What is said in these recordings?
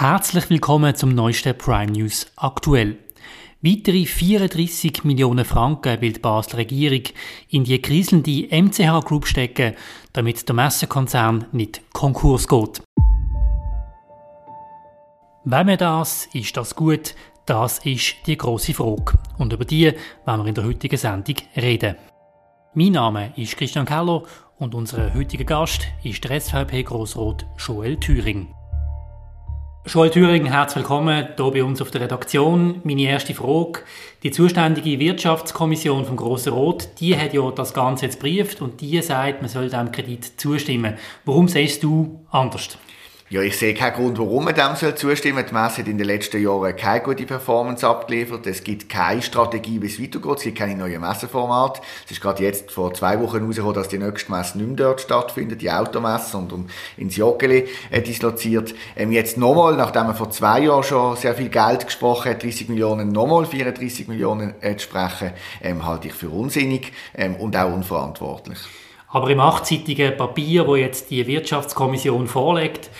Herzlich willkommen zum neuesten Prime News aktuell. Weitere 34 Millionen Franken will die Basler Regierung in die kriselnde MCH Group stecken, damit der Messekonzern nicht Konkurs geht. Wenn wir das, ist das gut? Das ist die große Frage. Und über die wollen wir in der heutigen Sendung reden. Mein Name ist Christian Keller und unser heutiger Gast ist der SVP-Grossrat Joel Thüring. Joel Thüring, herzlich willkommen hier bei uns auf der Redaktion. Meine erste Frage. Die zuständige Wirtschaftskommission vom Grossen Rot, die hat ja das Ganze jetzt brieft und die sagt, man soll dem Kredit zustimmen. Warum siehst du anders? Ja, ich sehe keinen Grund, warum man dem zustimmen soll. Die Messe hat in den letzten Jahren keine gute Performance abgeliefert. Es gibt keine Strategie, wie es weitergeht. Es gibt keine neuen Messeformate. Es ist gerade jetzt vor zwei Wochen herausgekommen, dass die nächste Messe nicht mehr dort stattfindet, die Automesse, sondern ins Joggeli äh, disloziert. Ähm, jetzt nochmal, nachdem man vor zwei Jahren schon sehr viel Geld gesprochen hat, 30 Millionen, nochmal 34 Millionen äh, zu sprechen, ähm, halte ich für unsinnig ähm, und auch unverantwortlich. Aber im achtseitigen Papier, wo jetzt die Wirtschaftskommission vorlegt,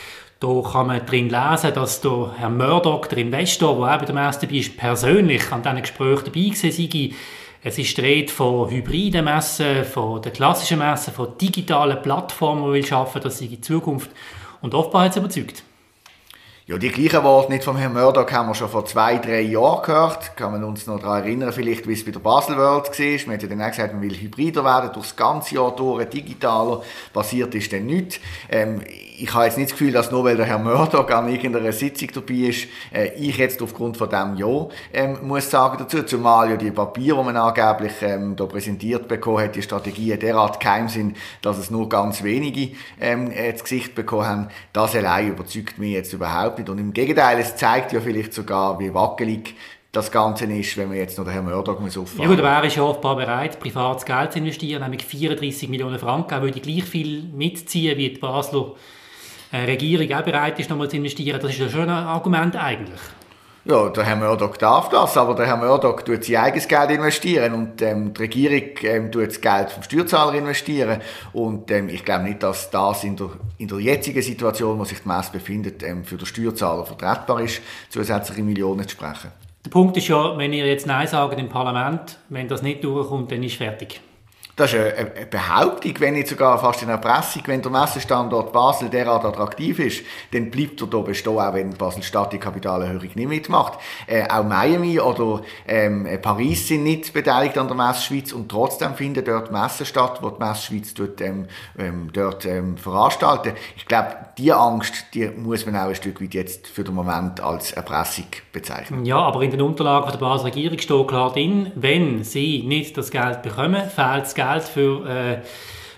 da kann man drin lesen, dass der Herr Murdoch, der Investor, der auch bei der Messe dabei ist, persönlich an diesen Gesprächen dabei war. Es ist die Rede von hybriden Messen, von der klassischen Messen, von digitalen Plattformen, die will schaffen, das sei die Zukunft. Und offenbar hat es überzeugt. Ja, die gleichen Worte nicht vom Herrn Murdoch haben wir schon vor zwei, drei Jahren gehört. Kann man uns noch daran erinnern, vielleicht, wie es bei der Basel World war. Man hat ja dann auch gesagt, man will hybrider werden, durchs ganze Jahr durch, digitaler. Passiert ist dann nichts. Ähm, ich habe jetzt nicht das Gefühl, dass nur weil der Herr Murdoch an irgendeiner Sitzung dabei ist, äh, ich jetzt aufgrund von dem Ja ähm, muss sagen dazu. Zumal ja die Papiere, die man angeblich ähm, da präsentiert bekommen hat, die Strategien derart geheim sind, dass es nur ganz wenige ähm, äh, das Gesicht bekommen haben. Das allein überzeugt mich jetzt überhaupt nicht. Und im Gegenteil, es zeigt ja vielleicht sogar, wie wackelig das Ganze ist, wenn man jetzt noch den Herrn Murdoch muss auffahren Ja gut, er wäre schon offenbar bereit, privates Geld zu investieren, nämlich 34 Millionen Franken. Er würde gleich viel mitziehen, wie die Basler Regierung auch bereit ist, nochmal zu investieren. Das ist ja schon ein Argument eigentlich. Ja, der Herr Murdoch darf das, aber der Herr Murdoch tut sein eigenes Geld investieren und ähm, die Regierung ähm, tut das Geld vom Steuerzahler investieren und ähm, ich glaube nicht, dass das in der, in der jetzigen Situation, wo sich die Messe befindet, ähm, für den Steuerzahler vertretbar ist, zusätzliche Millionen zu sprechen. Der Punkt ist ja, wenn ihr jetzt Nein sagt im Parlament, wenn das nicht durchkommt, dann ist fertig. Das ist eine Behauptung, wenn nicht sogar fast in der Presse, wenn der Messestandort Basel derart attraktiv ist, dann bleibt er da bestehen, auch wenn Basel-Stadt die Kapitalerhöhung nicht mitmacht. Äh, auch Miami oder ähm, Paris sind nicht beteiligt an der Messeschweiz und trotzdem finden dort Messen statt, wo die Messeschweiz dort, ähm, ähm, dort ähm, veranstalten. Ich glaube, diese Angst, die muss man auch ein Stück weit jetzt für den Moment als Erpressung bezeichnen. Ja, aber in den Unterlagen der Basel Regierung steht klar drin, wenn sie nicht das Geld bekommen, fehlt das Geld Geld für äh,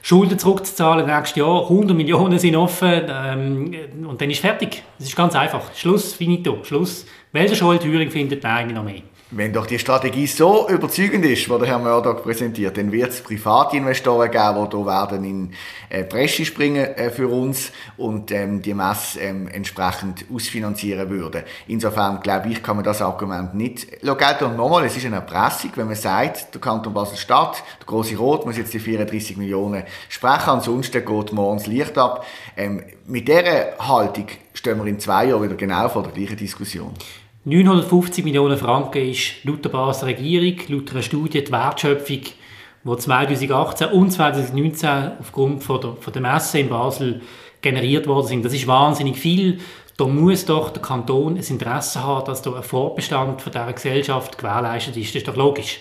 Schulden zurückzuzahlen nächstes Jahr. 100 Millionen sind offen ähm, und dann ist fertig. Es ist ganz einfach. Schluss, finito, Schluss. Welcher Schuld Thüringen findet eigentlich noch mehr? Wenn doch die Strategie so überzeugend ist, die der Herr Murdoch präsentiert, dann wird es Privatinvestoren geben, die hier werden in äh, Bresche springen äh, für uns und ähm, die Messe ähm, entsprechend ausfinanzieren würden. Insofern glaube ich, kann man das Argument nicht gelten. Und nochmal, es ist eine Erpressung, wenn man sagt, der Kanton Basel-Stadt, der große Rot muss jetzt die 34 Millionen sprechen, ansonsten geht morgens Licht ab. Ähm, mit dieser Haltung stehen wir in zwei Jahren wieder genau vor der gleichen Diskussion. 950 Millionen Franken ist laut der Basler Regierung, laut einer Studie die Wertschöpfung, die 2018 und 2019 aufgrund von der, von der Messe in Basel generiert worden sind. Das ist wahnsinnig viel. Da muss doch der Kanton ein Interesse haben, dass da ein Fortbestand von dieser Gesellschaft gewährleistet ist. Das ist doch logisch.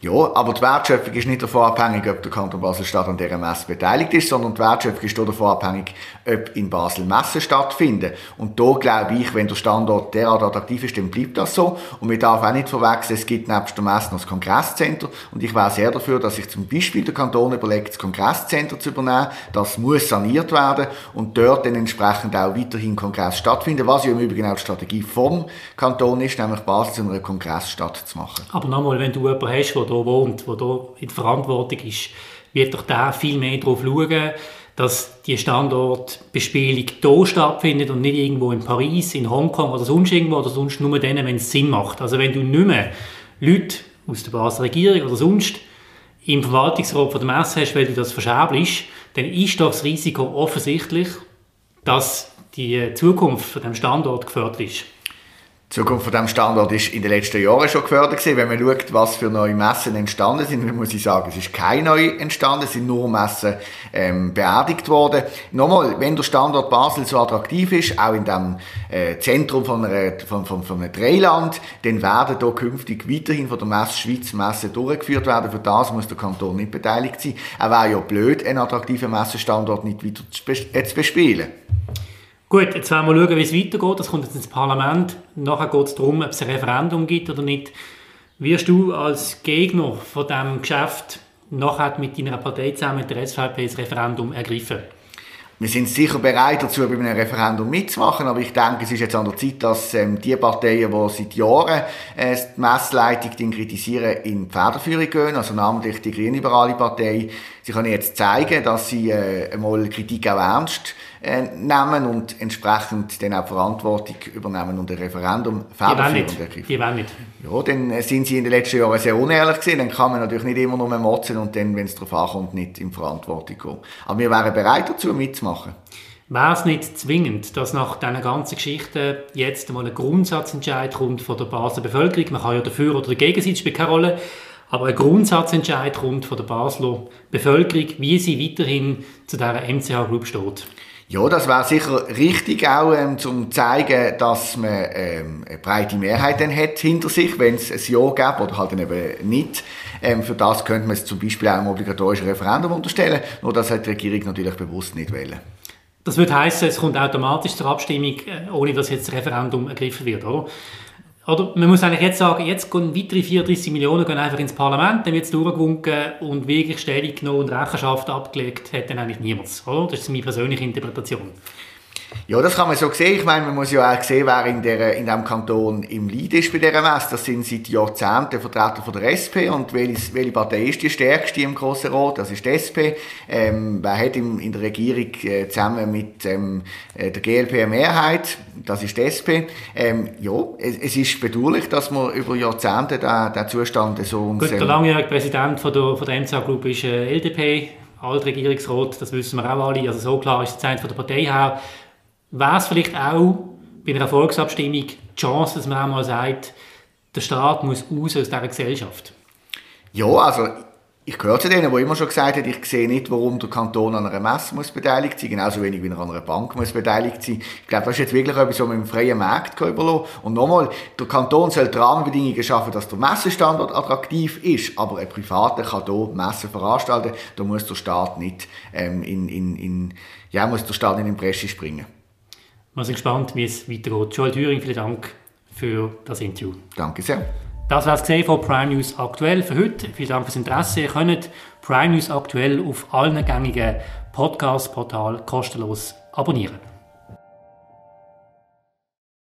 Ja, aber die Wertschöpfung ist nicht davon abhängig, ob der Kanton Basel-Stadt an dieser Messe beteiligt ist, sondern die Wertschöpfung ist davon abhängig, ob in Basel Messen stattfinden. Und da glaube ich, wenn der Standort derart attraktiv ist, dann bleibt das so. Und wir darf auch nicht verwechseln, es gibt nebst der Messe noch das Kongresscenter. Und ich wäre sehr dafür, dass sich zum Beispiel der Kanton überlegt, das Kongresscenter zu übernehmen. Das muss saniert werden und dort dann entsprechend auch weiterhin Kongress stattfinden, was ja im Übrigen auch die Strategie vom Kanton ist, nämlich Basel zu einer Kongressstadt zu machen. Aber nochmal, wenn du jemanden hast, hier wohnt, der hier in Verantwortung ist, wird doch der viel mehr darauf schauen, dass die Standortbespielung hier stattfindet und nicht irgendwo in Paris, in Hongkong oder sonst irgendwo oder sonst nur dann, wenn es Sinn macht. Also wenn du nicht mehr Leute aus der Basler Regierung oder sonst im Verwaltungsrat von der Messe hast, weil du das verschäbelst, dann ist doch das Risiko offensichtlich, dass die Zukunft von dem Standort gefördert ist? Die Zukunft von diesem Standort ist in den letzten Jahren schon gefördert gewesen. Wenn man schaut, was für neue Messen entstanden sind, dann muss ich sagen, es ist keine neue entstanden, es sind nur Messen ähm, beerdigt worden. Nochmal, wenn der Standort Basel so attraktiv ist, auch in dem äh, Zentrum von, einer, von, von, von einem Dreiland, dann werden hier künftig weiterhin von der Messe Schweiz Messen durchgeführt werden. Für das muss der Kanton nicht beteiligt sein. Er wäre ja blöd, einen attraktiven Messenstandort nicht weiter zu bespielen. Gut, jetzt werden wir schauen, wie es weitergeht. Das kommt jetzt ins Parlament. Nachher geht es darum, ob es ein Referendum gibt oder nicht. Wirst du als Gegner von diesem Geschäft nachher mit deiner Partei zusammen mit der SVP das Referendum ergreifen? Wir sind sicher bereit dazu, bei einem Referendum mitzumachen, aber ich denke, es ist jetzt an der Zeit, dass ähm, die Parteien, die seit Jahren äh, die Messleitung kritisieren, in die Federführung gehen, also namentlich die Grünliberale Partei. Sie können jetzt zeigen, dass sie äh, einmal Kritik auch ernst äh, nehmen und entsprechend dann auch Verantwortung übernehmen und ein Referendum federführend ergreifen. Die wollen nicht. Ja, dann sind sie in den letzten Jahren sehr unehrlich gewesen. Dann kann man natürlich nicht immer nur motzen und dann, wenn es darauf ankommt, nicht in Verantwortung kommen. Aber wir wären bereit dazu, mitzumachen. Wäre es nicht zwingend, dass nach diesen ganzen Geschichten jetzt mal ein Grundsatzentscheid kommt von der Basler Bevölkerung? Man kann ja dafür oder dagegen sein, spielt keine Rolle. Aber ein Grundsatzentscheid kommt von der Basler Bevölkerung, wie sie weiterhin zu dieser MCH Group steht. Ja, das wäre sicher richtig auch, ähm, zum zeigen, dass man ähm, eine breite Mehrheit dann hat hinter sich, wenn es ein Ja gäbe oder halt dann eben nicht. Ähm, für das könnte man es zum Beispiel auch einem obligatorischen Referendum unterstellen, nur das hat die Regierung natürlich bewusst nicht wollen. Das würde heißen, es kommt automatisch zur Abstimmung, äh, ohne dass jetzt das Referendum ergriffen wird, oder? Oder man muss eigentlich jetzt sagen, jetzt gehen weitere 34 Millionen gehen einfach ins Parlament, dann wird es durchgewunken und wirklich Stellung genommen und Rechenschaft abgelegt hat dann eigentlich niemand. Oder? Das ist meine persönliche Interpretation. Ja, das kann man so sehen. Ich meine, man muss ja auch sehen, wer in, der, in diesem Kanton im Lead ist bei dieser Messe. Das sind seit Jahrzehnten Vertreter von der SP. Und welche, welche Partei ist die stärkste im Grossen Rat? Das ist die SP. Ähm, wer hat im, in der Regierung äh, zusammen mit ähm, äh, der GLP eine Mehrheit? Das ist die SP. Ähm, ja, es, es, ist bedauerlich, dass man über Jahrzehnte den Zustand so... Uns, Gut, der langjährige Präsident von der, von der MCA-Group ist äh, LDP. Altregierungsrat, das wissen wir auch alle. Also so klar ist es Zeit von der Partei her wäre es vielleicht auch bei einer Volksabstimmung die Chance, dass man auch mal sagt, der Staat muss raus aus dieser Gesellschaft? Ja, also ich gehöre zu denen, die immer schon gesagt haben, ich sehe nicht, warum der Kanton an einer Messe muss beteiligt sein, genauso wenig wie er an einer Bank muss beteiligt sein. Ich glaube, das ist jetzt wirklich etwas, was man im freien Markt überlassen kann. Und nochmal, der Kanton soll die Rahmenbedingungen schaffen, dass der Messestandort attraktiv ist, aber ein Privater kann hier Messen veranstalten, da muss der Staat nicht ähm, in, in, in, ja, muss der Staat nicht in die Presse springen. Wir sind gespannt, wie es weitergeht. Joel Thüring, vielen Dank für das Interview. Danke sehr. Das war es von Prime News aktuell für heute. Vielen Dank fürs Interesse. Ihr könnt Prime News aktuell auf allen gängigen Podcast-Portalen kostenlos abonnieren.